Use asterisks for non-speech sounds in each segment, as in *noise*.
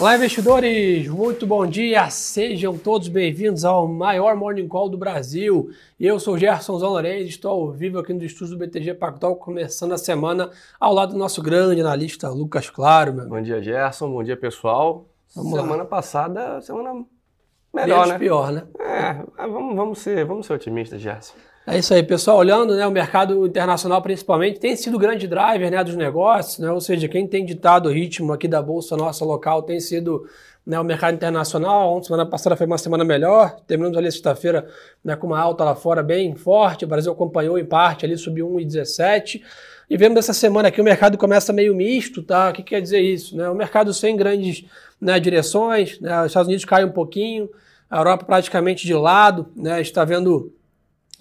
Olá, investidores! Muito bom dia! Sejam todos bem-vindos ao maior Morning Call do Brasil. Eu sou Gerson Zanorenz, estou ao vivo aqui no estúdio do BTG Pactual, começando a semana ao lado do nosso grande analista Lucas Claro. Meu. Bom dia, Gerson. Bom dia, pessoal. Vamos semana lá. passada, semana melhor, Menos né? pior, né? É, vamos, vamos, ser, vamos ser otimistas, Gerson. É isso aí, pessoal. Olhando né, o mercado internacional, principalmente, tem sido o grande driver né, dos negócios, né? ou seja, quem tem ditado o ritmo aqui da Bolsa nossa local tem sido né, o mercado internacional. Ontem, semana passada, foi uma semana melhor. Terminamos ali sexta-feira né, com uma alta lá fora bem forte. O Brasil acompanhou em parte, ali subiu 1,17. E vemos essa semana aqui o mercado começa meio misto, tá? O que quer dizer isso? Né? O mercado sem grandes né, direções, né? os Estados Unidos caem um pouquinho, a Europa praticamente de lado, né? está vendo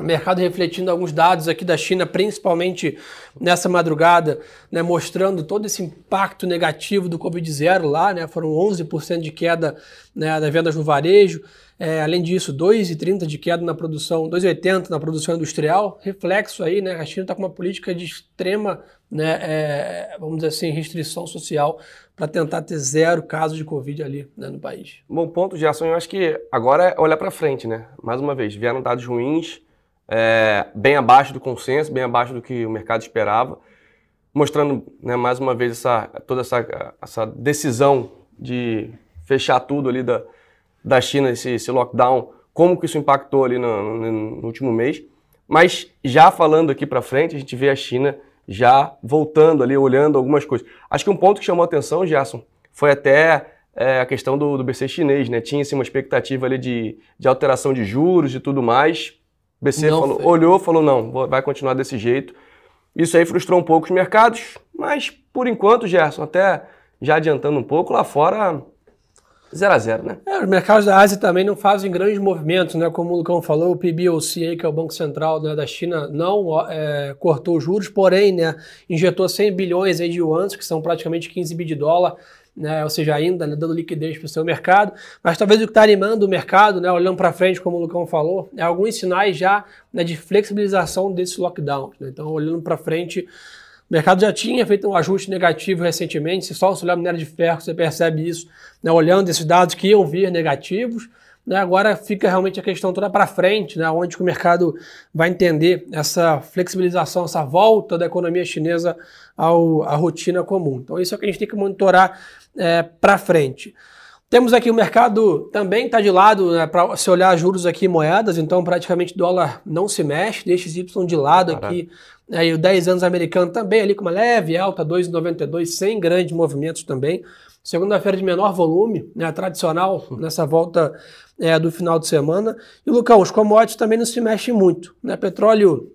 mercado refletindo alguns dados aqui da China, principalmente nessa madrugada, né, mostrando todo esse impacto negativo do Covid-0 lá, né, foram 11% de queda né, das vendas no varejo, é, além disso, 2,30% de queda na produção, 2,80% na produção industrial, reflexo aí, né, a China está com uma política de extrema, né, é, vamos dizer assim, restrição social para tentar ter zero casos de Covid ali né, no país. Bom ponto ação, eu acho que agora é olhar para frente, né, mais uma vez, vieram dados ruins, é, bem abaixo do consenso, bem abaixo do que o mercado esperava, mostrando né, mais uma vez essa, toda essa, essa decisão de fechar tudo ali da, da China, esse, esse lockdown, como que isso impactou ali no, no, no último mês. Mas já falando aqui para frente, a gente vê a China já voltando ali, olhando algumas coisas. Acho que um ponto que chamou a atenção, Gerson, foi até é, a questão do, do BC chinês, né? Tinha assim, uma expectativa ali de, de alteração de juros e tudo mais. O BC falou, olhou, falou não, vai continuar desse jeito. Isso aí frustrou um pouco os mercados, mas por enquanto, Gerson, até já adiantando um pouco, lá fora 0 a 0 né? É, os mercados da Ásia também não fazem grandes movimentos, né? Como o Lucão falou, o PBOC, que é o Banco Central né, da China, não é, cortou os juros, porém, né, injetou 100 bilhões aí de yuans, que são praticamente 15 bi de dólar, né, ou seja, ainda né, dando liquidez para o seu mercado, mas talvez o que está animando o mercado, né, olhando para frente, como o Lucão falou, é alguns sinais já né, de flexibilização desse lockdown. Né? Então, olhando para frente, o mercado já tinha feito um ajuste negativo recentemente, se só você olhar minério de ferro, você percebe isso, né, olhando esses dados que iam vir negativos, né, agora fica realmente a questão toda para frente, né, onde o mercado vai entender essa flexibilização, essa volta da economia chinesa ao, à rotina comum. Então, isso é o que a gente tem que monitorar é, para frente. Temos aqui o mercado também está de lado, né, para se olhar juros aqui moedas, então praticamente dólar não se mexe, deixa Y de lado Caraca. aqui. Aí, o 10 anos americano também ali com uma leve alta, 2,92, sem grandes movimentos também. Segunda-feira de menor volume, né, tradicional nessa volta é, do final de semana. E, Lucão, os commodities também não se mexem muito. Né? Petróleo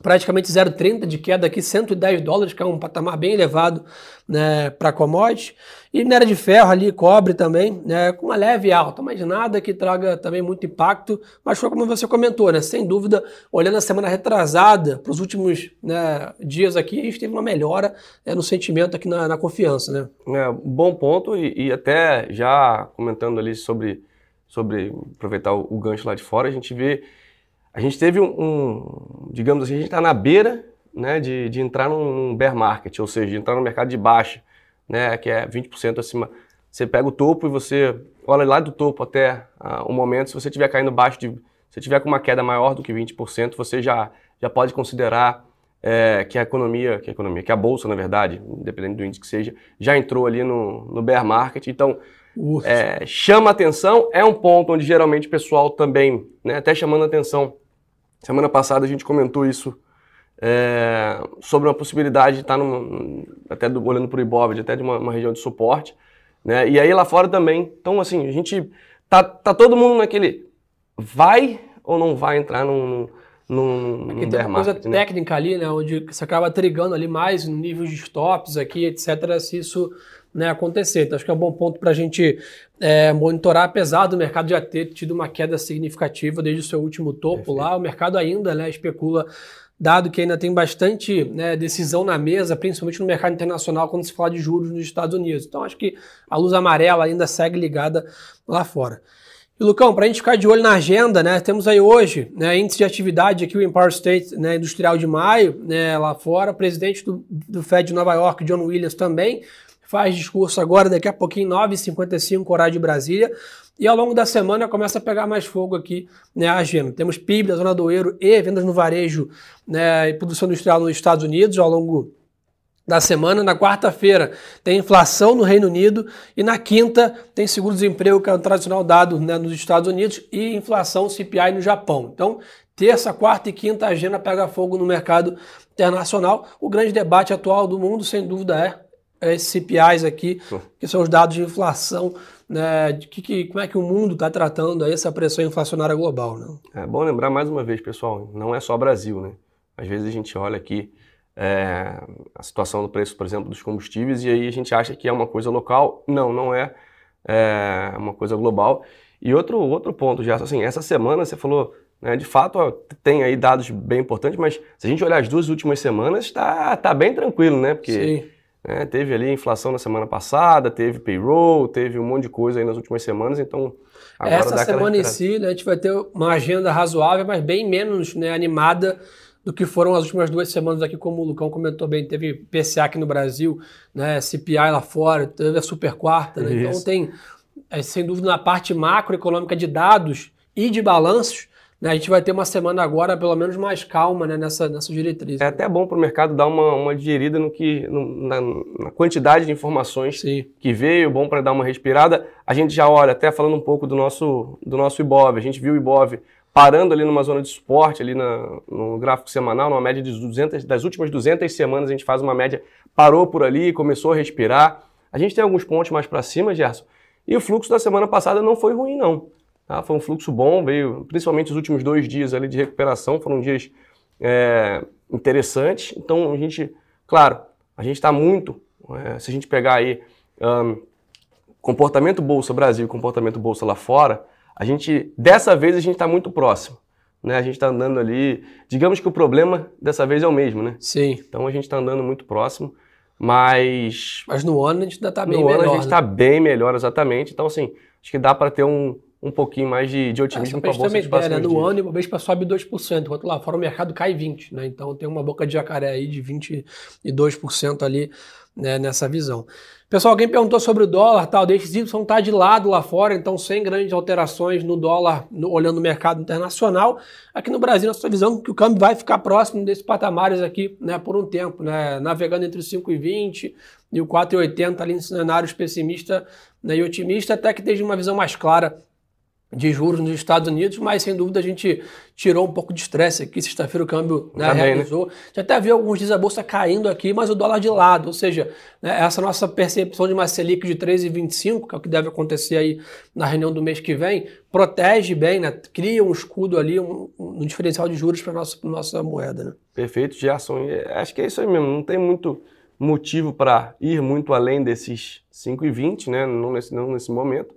praticamente 0,30 de queda aqui, 110 dólares, que é um patamar bem elevado né, para commodity. E minério de ferro ali, cobre também, né, com uma leve alta, mas nada que traga também muito impacto. Mas foi como você comentou, né, sem dúvida, olhando a semana retrasada, para os últimos né, dias aqui, a gente teve uma melhora né, no sentimento aqui na, na confiança. Né? É, bom ponto, e, e, até já comentando ali sobre, sobre aproveitar o, o gancho lá de fora, a gente vê a gente teve um, um digamos assim, a gente está na beira né, de, de entrar num bear market, ou seja, de entrar no mercado de baixa, né, que é 20% acima. Você pega o topo e você olha lá do topo até uh, o momento, se você estiver caindo baixo de. Se tiver com uma queda maior do que 20%, você já, já pode considerar é, que a economia, que a economia, que a bolsa, na verdade, independente do índice que seja, já entrou ali no, no bear market. Então, é, chama atenção, é um ponto onde geralmente o pessoal também, né, até chamando atenção, Semana passada a gente comentou isso é, sobre uma possibilidade de estar numa, até do, olhando para o Ibov, até de uma, uma, região de suporte, né? E aí lá fora também. Então assim, a gente tá, tá todo mundo naquele vai ou não vai entrar num, num, aqui num tem uma coisa né? técnica ali, né? Onde você acaba trigando ali mais no nível de stops aqui, etc. Se isso né, acontecer. Então, acho que é um bom ponto para a gente é, monitorar, apesar do mercado já ter tido uma queda significativa desde o seu último topo Perfeito. lá, o mercado ainda né, especula, dado que ainda tem bastante né, decisão na mesa, principalmente no mercado internacional, quando se fala de juros nos Estados Unidos. Então, acho que a luz amarela ainda segue ligada lá fora. E, Lucão, para a gente ficar de olho na agenda, né, temos aí hoje né, índice de atividade aqui, o Empire State né, Industrial de maio, né, lá fora, presidente do, do Fed de Nova York, John Williams, também faz discurso agora, daqui a pouquinho, 9h55, horário de Brasília. E ao longo da semana começa a pegar mais fogo aqui né, a agenda. Temos PIB da zona do euro e vendas no varejo né, e produção industrial nos Estados Unidos ao longo da semana. Na quarta-feira tem inflação no Reino Unido e na quinta tem seguro-desemprego, que é o tradicional dado né, nos Estados Unidos, e inflação CPI no Japão. Então, terça, quarta e quinta a agenda pega fogo no mercado internacional. O grande debate atual do mundo, sem dúvida, é esses CPIs aqui, que são os dados de inflação, né, de que, que como é que o mundo está tratando aí essa pressão inflacionária global. Né? É bom lembrar mais uma vez, pessoal, não é só Brasil, né? Às vezes a gente olha aqui é, a situação do preço, por exemplo, dos combustíveis, e aí a gente acha que é uma coisa local. Não, não é, é uma coisa global. E outro, outro ponto, já assim, essa semana você falou, né, de fato, tem aí dados bem importantes, mas se a gente olhar as duas últimas semanas, está tá bem tranquilo, né? Porque né, teve ali inflação na semana passada, teve payroll, teve um monte de coisa aí nas últimas semanas, então. Essa semana em si, né, a gente vai ter uma agenda razoável, mas bem menos né, animada do que foram as últimas duas semanas aqui, como o Lucão comentou bem. Teve PCA aqui no Brasil, né, CPI lá fora, teve a super quarta. Né? Então tem, é, sem dúvida, na parte macroeconômica de dados e de balanços, a gente vai ter uma semana agora, pelo menos, mais calma né, nessa, nessa diretriz. É até bom para o mercado dar uma, uma digerida no que, no, na, na, quantidade de informações Sim. que veio, bom para dar uma respirada. A gente já olha, até falando um pouco do nosso, do nosso IBOV, a gente viu o IBOV parando ali numa zona de suporte, ali na, no gráfico semanal, numa média de 200, das últimas 200 semanas, a gente faz uma média, parou por ali, começou a respirar. A gente tem alguns pontos mais para cima, Gerson, e o fluxo da semana passada não foi ruim, não. Tá? Foi um fluxo bom, veio principalmente os últimos dois dias ali de recuperação, foram dias é, interessantes. Então, a gente, claro, a gente está muito, é, se a gente pegar aí um, comportamento Bolsa Brasil e comportamento Bolsa lá fora, a gente, dessa vez, a gente está muito próximo. Né? A gente está andando ali. Digamos que o problema dessa vez é o mesmo, né? Sim. Então a gente está andando muito próximo. Mas. Mas no ano a gente ainda está bem no melhor. No ano a gente está né? bem melhor, exatamente. Então, assim, acho que dá para ter um, um pouquinho mais de, de otimismo para a bolsa de ideia, né? No dias. ano, o Ibovespa sobe 2%, enquanto lá fora o mercado cai 20%. Né? Então tem uma boca de jacaré aí de 22% ali né, nessa visão. Pessoal, alguém perguntou sobre o dólar, tal, DXY está de lado lá fora, então sem grandes alterações no dólar, no, olhando o mercado internacional. Aqui no Brasil, nossa visão é que o câmbio vai ficar próximo desses patamares aqui né, por um tempo, né, navegando entre os 5,20 e o 4,80 ali em cenários pessimista né, e otimista, até que esteja uma visão mais clara de juros nos Estados Unidos, mas sem dúvida a gente tirou um pouco de estresse aqui. Sexta-feira o câmbio né, realizou. Né? Já até viu alguns dias a bolsa caindo aqui, mas o dólar de lado. Ou seja, né, essa nossa percepção de uma Selic de 3,25, que é o que deve acontecer aí na reunião do mês que vem, protege bem, né, cria um escudo ali, um, um diferencial de juros para a nossa, nossa moeda. Né? Perfeito, Gerson. Acho que é isso aí mesmo. Não tem muito motivo para ir muito além desses 5,20, né? não, nesse, não nesse momento.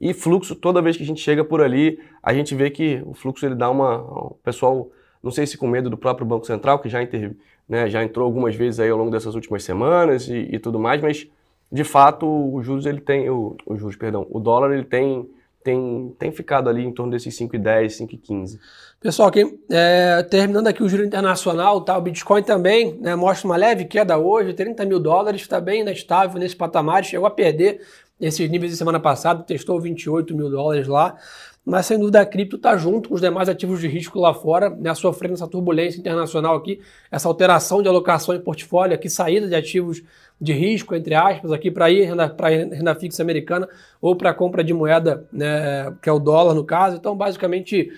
E fluxo, toda vez que a gente chega por ali, a gente vê que o fluxo ele dá uma. O pessoal, não sei se com medo do próprio Banco Central, que já, inter, né, já entrou algumas vezes aí ao longo dessas últimas semanas e, e tudo mais, mas de fato o juros ele tem. O, o juros, perdão, o dólar ele tem, tem, tem ficado ali em torno desses 5,10, 5,15. Pessoal, aqui, é, terminando aqui o giro internacional, tá, o Bitcoin também né, mostra uma leve queda hoje, 30 mil dólares, está bem né, estável nesse patamar, chegou a perder esses níveis de semana passada, testou 28 mil dólares lá, mas sem dúvida a cripto está junto com os demais ativos de risco lá fora, né, sofrendo essa turbulência internacional aqui, essa alteração de alocação em portfólio aqui, saída de ativos de risco, entre aspas, aqui para ir para renda fixa americana ou para compra de moeda, né, que é o dólar no caso. Então, basicamente,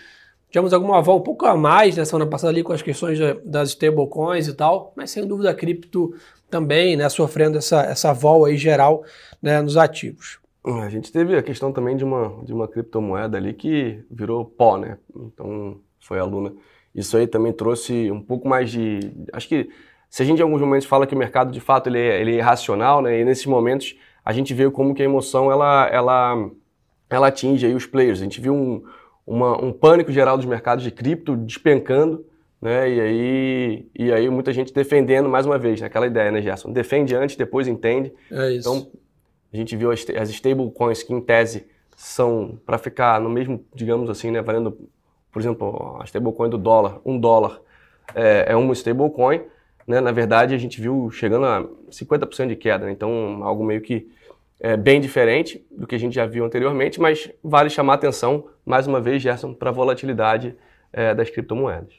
tivemos alguma aval um pouco a mais na semana passada ali com as questões das stablecoins e tal, mas sem dúvida a cripto também, né, sofrendo essa, essa vol aí geral né, nos ativos. A gente teve a questão também de uma, de uma criptomoeda ali que virou pó, né? Então foi a Luna. Isso aí também trouxe um pouco mais de. Acho que se a gente em alguns momentos fala que o mercado de fato ele é, ele é irracional, né? E nesses momentos a gente vê como que a emoção ela, ela, ela atinge aí os players. A gente viu um, uma, um pânico geral dos mercados de cripto despencando né? E aí, e aí muita gente defendendo mais uma vez, né? ideia, né, Gerson? Defende antes, depois entende. É isso. Então, a gente viu as, as stablecoins que, em tese, são para ficar no mesmo, digamos assim, né, valendo, por exemplo, a stablecoin do dólar, um dólar é, é uma stablecoin, né, na verdade a gente viu chegando a 50% de queda, né? então algo meio que é, bem diferente do que a gente já viu anteriormente, mas vale chamar atenção, mais uma vez, Gerson, para a volatilidade é, das criptomoedas.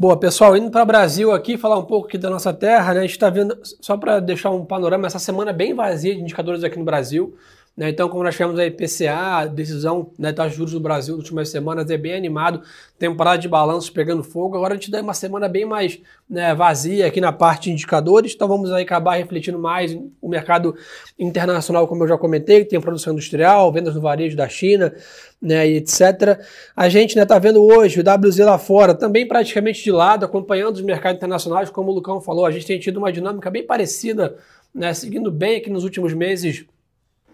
Boa, pessoal, indo para o Brasil aqui, falar um pouco aqui da nossa terra, né? A gente está vendo, só para deixar um panorama, essa semana bem vazia de indicadores aqui no Brasil. Né? Então, como nós tivemos aí PCA, decisão né, taxa de juros do Brasil nas últimas semanas, é bem animado, temporada de balanços pegando fogo. Agora a gente dá uma semana bem mais né, vazia aqui na parte de indicadores, então vamos aí acabar refletindo mais o mercado internacional, como eu já comentei, tem produção industrial, vendas no varejo da China, né, etc. A gente está né, vendo hoje o WZ lá fora, também praticamente de lado, acompanhando os mercados internacionais, como o Lucão falou, a gente tem tido uma dinâmica bem parecida, né, seguindo bem aqui nos últimos meses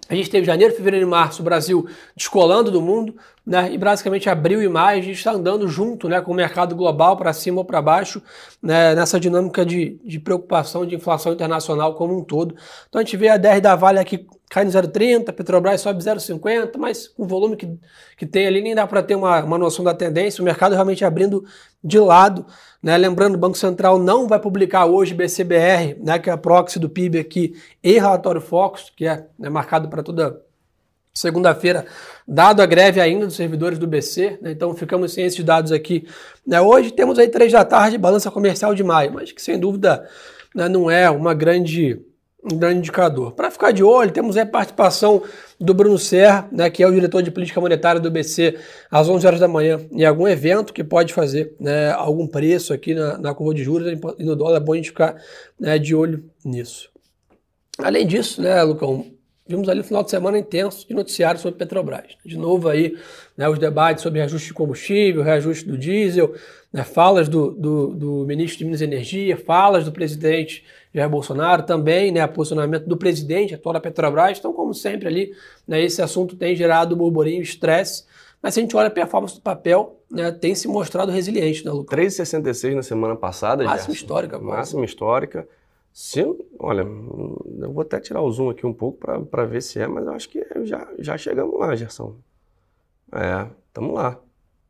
a gente teve janeiro, fevereiro e março o Brasil descolando do mundo, né? E basicamente abril e maio a gente está andando junto, né, com o mercado global para cima ou para baixo, né, nessa dinâmica de, de preocupação de inflação internacional como um todo. Então a gente vê a DR da Vale aqui caindo 0,30, Petrobras sobe 0,50, mas o volume que, que tem ali nem dá para ter uma, uma noção da tendência, o mercado realmente abrindo de lado. Né? Lembrando, o Banco Central não vai publicar hoje BCBR, né, que é a proxy do PIB aqui, e relatório Focus, que é né, marcado para toda segunda-feira, dado a greve ainda dos servidores do BC, né? então ficamos sem esses dados aqui. Né? Hoje temos aí três da tarde, balança comercial de maio, mas que sem dúvida né, não é uma grande um grande indicador. Para ficar de olho, temos a participação do Bruno Serra, né, que é o diretor de política monetária do BC, às 11 horas da manhã, em algum evento que pode fazer né, algum preço aqui na, na curva de juros e no dólar, é bom a gente ficar né, de olho nisso. Além disso, né, Lucão, vimos ali no final de semana intenso de noticiário sobre Petrobras. De novo aí, né, os debates sobre reajuste de combustível, reajuste do diesel, né, falas do, do, do, ministro de Minas e Energia, falas do presidente Jair Bolsonaro, também né, posicionamento do presidente atual da Petrobras. Então, como sempre ali, né, esse assunto tem gerado burburinho, estresse, mas se a gente olha a performance do papel, né, tem se mostrado resiliente, né, Lucas? 3,66 na semana passada, Máxima histórica. Máxima histórica. Se, olha, eu vou até tirar o zoom aqui um pouco para ver se é, mas eu acho que já, já chegamos lá, Gerson. É, estamos lá.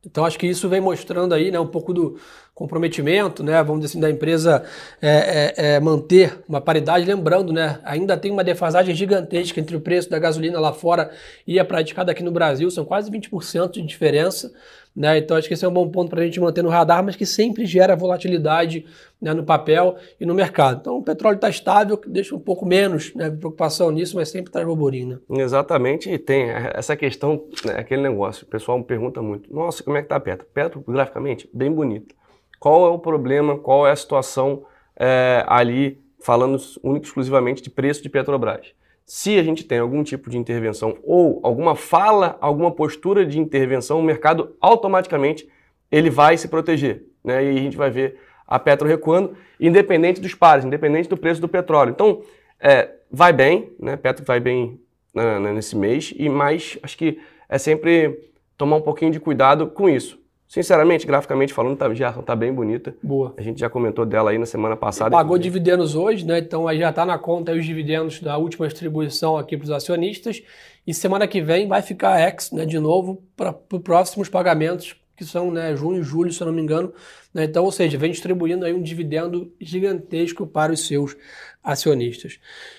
Então acho que isso vem mostrando aí né, um pouco do comprometimento, né, vamos dizer assim, da empresa é, é, é, manter uma paridade. Lembrando, né, ainda tem uma defasagem gigantesca entre o preço da gasolina lá fora e a praticada aqui no Brasil, são quase 20% de diferença. Né? Então acho que esse é um bom ponto para a gente manter no radar, mas que sempre gera volatilidade né, no papel e no mercado. Então o petróleo está estável, deixa um pouco menos né, preocupação nisso, mas sempre traz burburinho. Né? Exatamente, e tem essa questão, né, aquele negócio, o pessoal me pergunta muito, nossa, como é que está a Petro? Petro, graficamente, bem bonita. Qual é o problema, qual é a situação é, ali, falando único exclusivamente de preço de Petrobras? se a gente tem algum tipo de intervenção ou alguma fala, alguma postura de intervenção, o mercado automaticamente ele vai se proteger. Né? E a gente vai ver a Petro recuando, independente dos pares, independente do preço do petróleo. Então, é, vai bem, né? Petro vai bem né, nesse mês, e mais acho que é sempre tomar um pouquinho de cuidado com isso. Sinceramente, graficamente falando, tá, já está bem bonita. Boa. A gente já comentou dela aí na semana passada. E pagou dividendos hoje, né? Então aí já está na conta os dividendos da última distribuição aqui para os acionistas. E semana que vem vai ficar ex, né, de novo, para os próximos pagamentos, que são né, junho e julho, se eu não me engano. Né? Então, ou seja, vem distribuindo aí um dividendo gigantesco para os seus acionistas.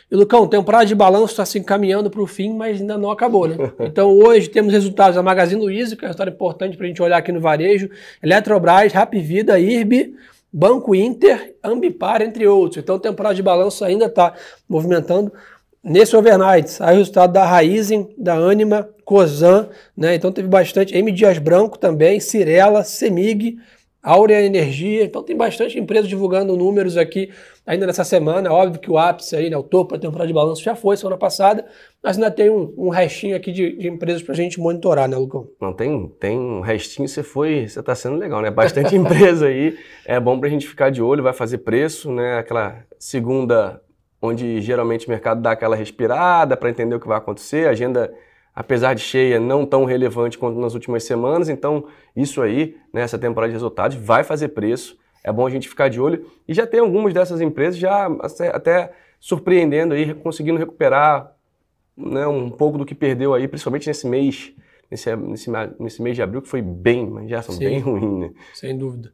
E Lucão, temporada de balanço está se encaminhando para o fim, mas ainda não acabou, né? *laughs* Então hoje temos resultados da Magazine Luiza, que é uma história importante para a gente olhar aqui no varejo, Eletrobras, Rapvida, IRB, Banco Inter, Ambipar, entre outros. Então temporada de balanço ainda está movimentando. Nesse overnight, sai o resultado da Raizen, da Anima, Cosan, né? Então teve bastante, M Dias Branco também, Cirela, Semig, Áurea Energia, então tem bastante empresa divulgando números aqui ainda nessa semana. Óbvio que o ápice aí, né, o topo da temporada de balanço já foi semana passada, mas ainda tem um, um restinho aqui de, de empresas para a gente monitorar, né, Lucão? Não, tem, tem um restinho, você foi, você está sendo legal, né? Bastante *laughs* empresa aí, é bom para a gente ficar de olho, vai fazer preço, né? Aquela segunda, onde geralmente o mercado dá aquela respirada para entender o que vai acontecer, agenda apesar de cheia, não tão relevante quanto nas últimas semanas. Então, isso aí, nessa né, temporada de resultados, vai fazer preço. É bom a gente ficar de olho. E já tem algumas dessas empresas já até surpreendendo aí, conseguindo recuperar né, um pouco do que perdeu aí, principalmente nesse mês, nesse, nesse, nesse mês de abril, que foi bem, mas já são Sim, bem *laughs* ruim, né? Sem dúvida.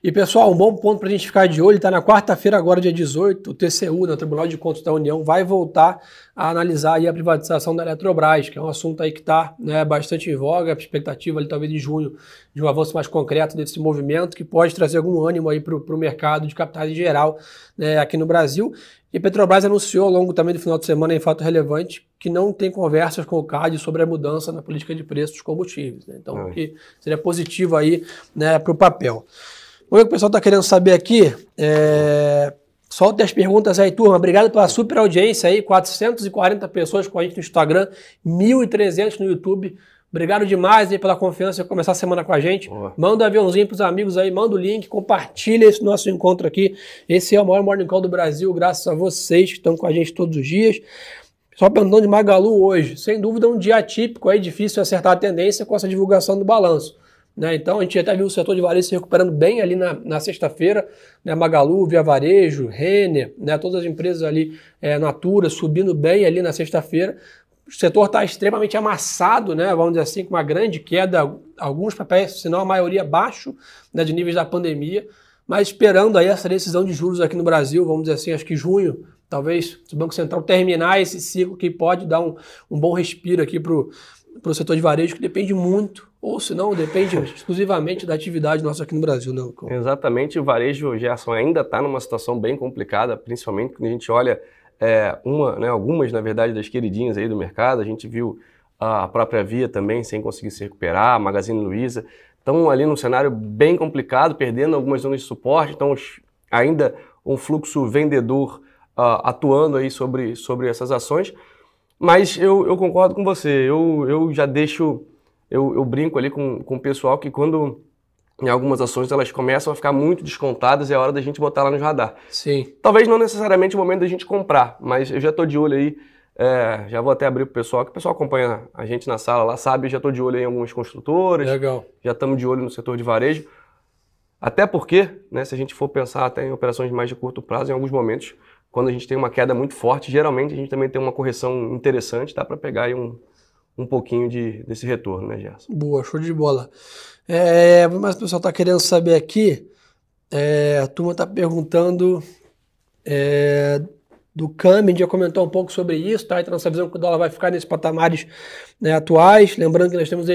E pessoal, um bom ponto para a gente ficar de olho, está na quarta-feira agora, dia 18, o TCU, no né, Tribunal de Contas da União, vai voltar a analisar a privatização da Eletrobras, que é um assunto aí que está né, bastante em voga, a expectativa ali talvez de junho de um avanço mais concreto desse movimento, que pode trazer algum ânimo aí para o mercado de capitais em geral né, aqui no Brasil. E a Petrobras anunciou ao longo também do final de semana, em fato relevante, que não tem conversas com o CAD sobre a mudança na política de preços dos combustíveis. Né? Então, que seria positivo aí né, para o papel. O que o pessoal está querendo saber aqui é... Solte as perguntas aí, turma. Obrigado pela super audiência aí. 440 pessoas com a gente no Instagram, 1.300 no YouTube. Obrigado demais aí pela confiança de começar a semana com a gente. Boa. Manda um aviãozinho pros amigos aí, manda o link, compartilha esse nosso encontro aqui. Esse é o maior Morning Call do Brasil, graças a vocês que estão com a gente todos os dias. Só perguntando de Magalu hoje. Sem dúvida, um dia típico aí, difícil acertar a tendência com essa divulgação do balanço. Né? Então a gente até viu o setor de varejo se recuperando bem ali na, na sexta-feira, né? Magalu, Via Varejo, Renner, né? todas as empresas ali, é, Natura, subindo bem ali na sexta-feira. O setor está extremamente amassado, né? vamos dizer assim, com uma grande queda, alguns papéis, se não a maioria, abaixo né, de níveis da pandemia, mas esperando aí essa decisão de juros aqui no Brasil, vamos dizer assim, acho que junho, talvez, se o Banco Central terminar esse ciclo que pode dar um, um bom respiro aqui para o setor de varejo, que depende muito ou se não, depende *laughs* exclusivamente da atividade nossa aqui no Brasil, né, Lucão? Exatamente, o varejo, Gerson, ainda está numa situação bem complicada, principalmente quando a gente olha é, uma, né, algumas, na verdade, das queridinhas aí do mercado, a gente viu a própria Via também sem conseguir se recuperar, a Magazine Luiza, estão ali num cenário bem complicado, perdendo algumas zonas de suporte, então ainda um fluxo vendedor uh, atuando aí sobre, sobre essas ações, mas eu, eu concordo com você, eu, eu já deixo eu, eu brinco ali com, com o pessoal que quando em algumas ações elas começam a ficar muito descontadas e é hora da gente botar lá no radar. Sim. Talvez não necessariamente o momento da gente comprar, mas eu já estou de olho aí, é, já vou até abrir para o pessoal, que o pessoal acompanha a gente na sala lá, sabe, já estou de olho em algumas construtoras. Legal. Já estamos de olho no setor de varejo. Até porque, né, se a gente for pensar até em operações mais de curto prazo, em alguns momentos, quando a gente tem uma queda muito forte, geralmente a gente também tem uma correção interessante, dá para pegar aí um, um pouquinho de, desse retorno, né, Gerson? Boa, show de bola. É, mas o pessoal está querendo saber aqui, é, a turma está perguntando é, do câmbio, já comentou um pouco sobre isso, tá? Então, nossa visão que o dólar vai ficar nesses patamares né, atuais. Lembrando que nós temos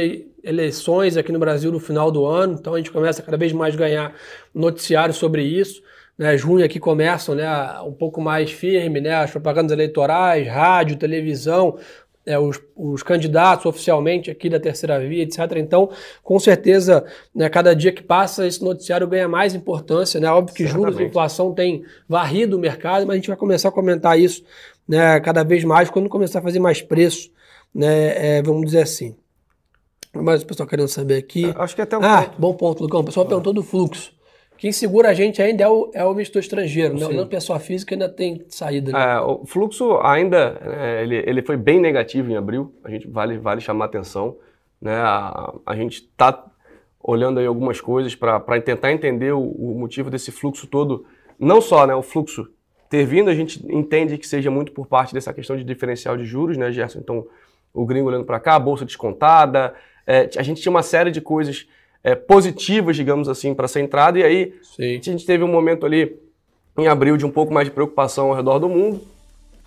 eleições aqui no Brasil no final do ano, então a gente começa cada vez mais ganhar noticiário sobre isso. Né, junho aqui começam né, um pouco mais firme, né, as propagandas eleitorais, rádio, televisão, é, os, os, candidatos oficialmente aqui da terceira via, etc. Então, com certeza, né, cada dia que passa, esse noticiário ganha mais importância. Né? Óbvio que Certamente. juros e inflação tem varrido o mercado, mas a gente vai começar a comentar isso né, cada vez mais quando começar a fazer mais preço, né, é, vamos dizer assim. Mas o pessoal querendo saber aqui. Acho que até um Ah, ponto. bom ponto, Lucão. O pessoal ah. perguntou do fluxo. Quem segura a gente ainda é o, é o investidor estrangeiro, né? não pessoa física ainda tem saída. Né? É, o fluxo ainda é, ele, ele foi bem negativo em abril, a gente vale, vale chamar atenção. Né? A, a gente está olhando aí algumas coisas para tentar entender o, o, motivo desse fluxo todo. Não só né, o fluxo ter vindo, a gente entende que seja muito por parte dessa questão de diferencial de juros, né, Gerson? Então, o gringo olhando para cá, a bolsa descontada, é, a gente tinha uma série de coisas é, positivas, digamos assim, para essa entrada. E aí Sim. a gente teve um momento ali em abril de um pouco mais de preocupação ao redor do mundo.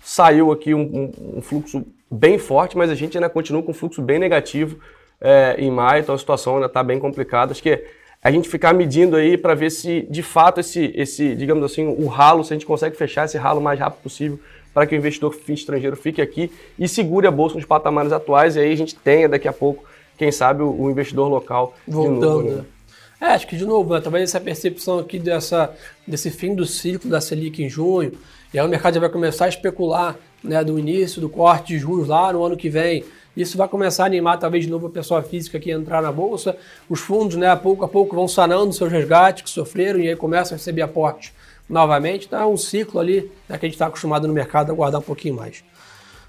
Saiu aqui um, um, um fluxo bem forte, mas a gente ainda continua com um fluxo bem negativo é, em maio, então a situação ainda está bem complicada. Acho que a gente ficar medindo aí para ver se de fato esse, esse, digamos assim, o ralo, se a gente consegue fechar esse ralo o mais rápido possível para que o investidor estrangeiro fique aqui e segure a bolsa nos patamares atuais e aí a gente tenha daqui a pouco quem sabe, o, o investidor local voltando. Novo, né? É, acho que de novo, né, talvez essa percepção aqui dessa, desse fim do ciclo da Selic em junho, e aí o mercado já vai começar a especular né, do início do corte de juros lá no ano que vem. Isso vai começar a animar talvez de novo a pessoa física que entrar na bolsa. Os fundos, né, a pouco a pouco vão sanando seus resgates que sofreram e aí começam a receber aporte novamente. Então é um ciclo ali né, que a gente está acostumado no mercado a guardar um pouquinho mais.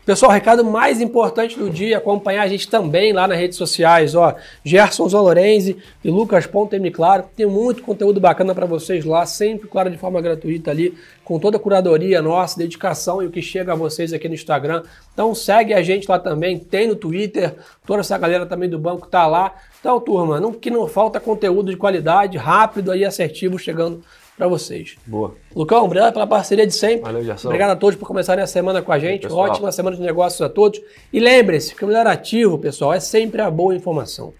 Pessoal, recado mais importante do dia, acompanhar a gente também lá nas redes sociais, ó, Gerson Zolorenzi e Lucas Ponte Claro, tem muito conteúdo bacana para vocês lá, sempre, claro, de forma gratuita ali, com toda a curadoria nossa, dedicação e o que chega a vocês aqui no Instagram. Então segue a gente lá também, tem no Twitter, toda essa galera também do banco tá lá. Então, turma, não, que não falta conteúdo de qualidade, rápido e assertivo chegando para vocês. Boa. Lucão, obrigado pela parceria de sempre. Valeu, Gerson. Obrigado a todos por começarem a semana com a gente. pessoal. Ótima semana de negócios a todos. E lembre-se que o melhor ativo, pessoal, é sempre a boa informação.